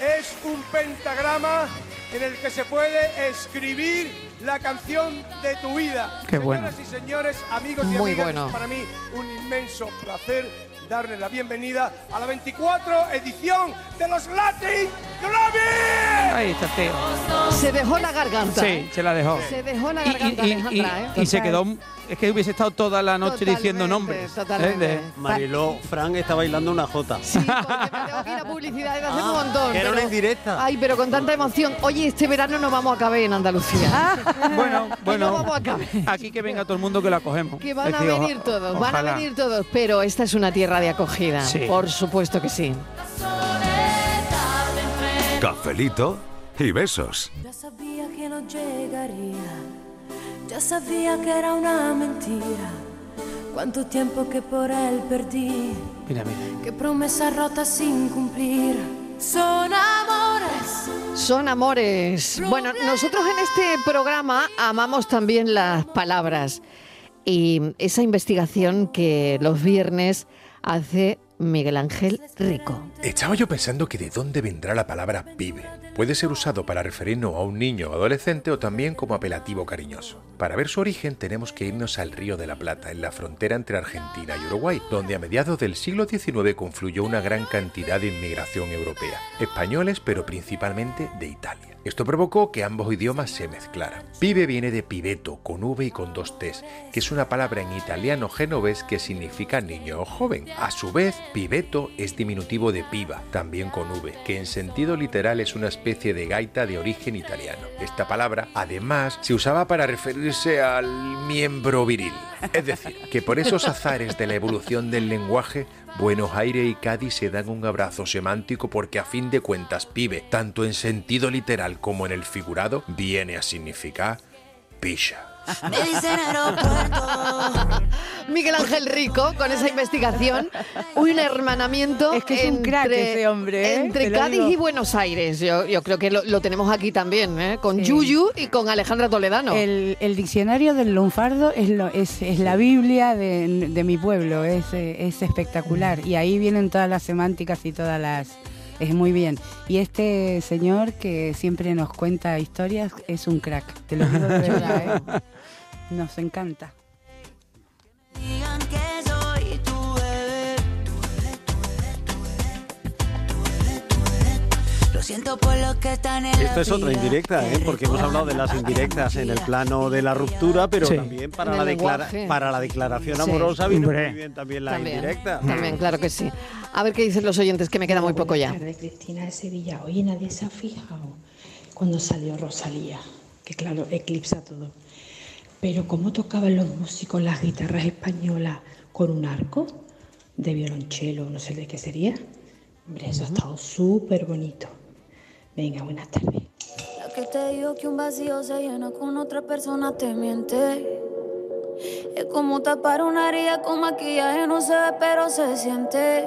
es un pentagrama en el que se puede escribir la canción de tu vida. Qué bueno. Señoras y señores, amigos y Muy amigas, bueno. es para mí un inmenso placer darles la bienvenida a la 24 edición de los Latin Grammy. Ahí está Teo. Se dejó la garganta. Sí, se la dejó. Se dejó la Y- garganta, y, y- Alejandra, ¿eh? y se quedó. Es que hubiese estado toda la noche diciendo nombres. totalmente. ¿eh? Mariló, Fran está bailando una jota. Sí, porque me tengo que ir a publicidad desde hace un montón. que era una pero- indirecta. Ay, pero con tanta emoción. Oye, este verano no vamos a caber en Andalucía. *laughs* Bueno, bueno. no vamos a caber. Aquí que venga todo el mundo que la cogemos. Que van a decir, venir todos, van a venir todos, pero esta es una tierra de acogida. Sí. Por supuesto que sí. Cafelito y besos. Ya sabía que no llegaría, ya sabía que era una mentira. Cuánto tiempo que por él perdí, Mira, mira. qué promesas rotas sin cumplir. Son amores. Son amores. Bueno, nosotros en este programa amamos también las palabras y esa investigación que los viernes hace Miguel Ángel Rico. Estaba yo pensando que de dónde vendrá la palabra pibe. Puede ser usado para referirnos a un niño o adolescente o también como apelativo cariñoso. Para ver su origen tenemos que irnos al Río de la Plata, en la frontera entre Argentina y Uruguay, donde a mediados del siglo XIX confluyó una gran cantidad de inmigración europea, españoles pero principalmente de Italia. Esto provocó que ambos idiomas se mezclaran. Pibe viene de pibeto, con V y con dos T's, que es una palabra en italiano genovés que significa niño o joven. A su vez, pibeto es diminutivo de piba, también con V, que en sentido literal es una especie de gaita de origen italiano. Esta palabra, además, se usaba para referirse al miembro viril. Es decir, que por esos azares de la evolución del lenguaje, Buenos Aires y Cádiz se dan un abrazo semántico porque a fin de cuentas pibe, tanto en sentido literal como en el figurado, viene a significar pilla. Me dicen aeropuerto. Miguel Ángel Rico, con esa investigación, un hermanamiento Es que es un crack ese hombre, ¿eh? entre lo Cádiz digo. y Buenos Aires. Yo, yo creo que lo, lo tenemos aquí también, ¿eh? con Yuyu y con Alejandra Toledano. El, el diccionario del lunfardo es, lo, es, es la Biblia de, de mi pueblo, es, eh, es espectacular. Y ahí vienen todas las semánticas y todas las... Es muy bien. Y este señor que siempre nos cuenta historias es un crack, te lo digo de verdad. ¿eh? *laughs* Nos encanta. Esta es otra indirecta, ¿eh? porque hemos hablado de las indirectas en el plano de la ruptura, pero Sí. también para la, declara- para la declaración Sí. amorosa viene Hombre. muy bien también la También, indirecta. También, claro que sí. A ver qué dicen los oyentes, que me queda muy poco ya. Buenas tardes, Cristina de Sevilla. Oye, nadie se ha fijado cuando salió Rosalía, que claro, eclipsa todo. Pero cómo tocaban los músicos las guitarras españolas con un arco de violonchelo, no sé de qué sería. Hombre, eso ha estado súper bonito. Venga, buenas tardes. La que te digo que un vacío se llena con otra persona te miente. Es como tapar una herida con maquillaje, no se ve, pero se siente.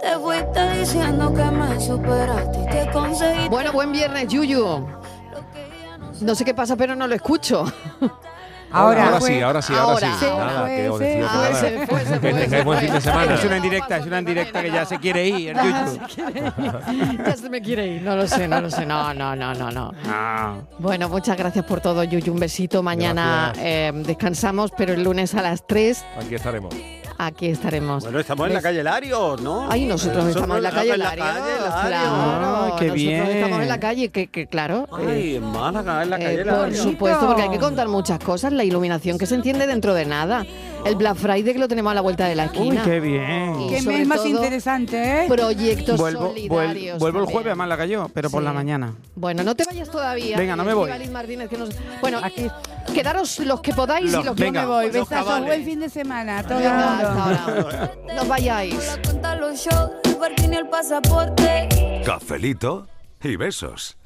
Te fuiste diciendo que me superaste y que conseguiste. Bueno, buen viernes, Yuyu. No sé qué pasa, pero no lo escucho. *laughs* Ahora, ahora sí, ahora sí, ahora, ahora. sí. Nada, que os decía que Ah, nada. se fue, se Que se tengáis buen fue. *laughs* fin de semana. Es una indirecta, es una indirecta que ya se quiere ir, *laughs* el Yuyu. ya se me quiere ir. No lo sé, no lo sé. No, no, no, no, no. Bueno, muchas gracias por todo, Yuyu. Un besito. Mañana eh, descansamos, pero el lunes a las 3 Aquí estaremos. Aquí estaremos. Bueno, estamos en la calle Larios, ¿no? Ay, nosotros Eh, estamos en la calle Larios. Claro, qué nosotros bien. estamos en la calle, que, que claro. Ay, en Málaga, en la Eh, calle por Larios. supuesto, porque hay que contar muchas cosas. La iluminación que se enciende dentro de nada. El Black Friday que lo tenemos a la vuelta de la Uy, esquina. qué bien. Y Qué mes más todo, interesante, ¿eh? Proyectos Vuelvo, vuel- solidarios. vuelvo el jueves a Málaga yo, pero por la mañana. Bueno, no te vayas todavía. Venga, no me voy. Estíbaliz Martínez, que nos- Bueno, aquí quedaros los que podáis Los- y los que venga. no me voy. Besazos, Besazos, buen fin de semana a todo Venga, hasta ahora. No os vayáis. Cafelito y besos.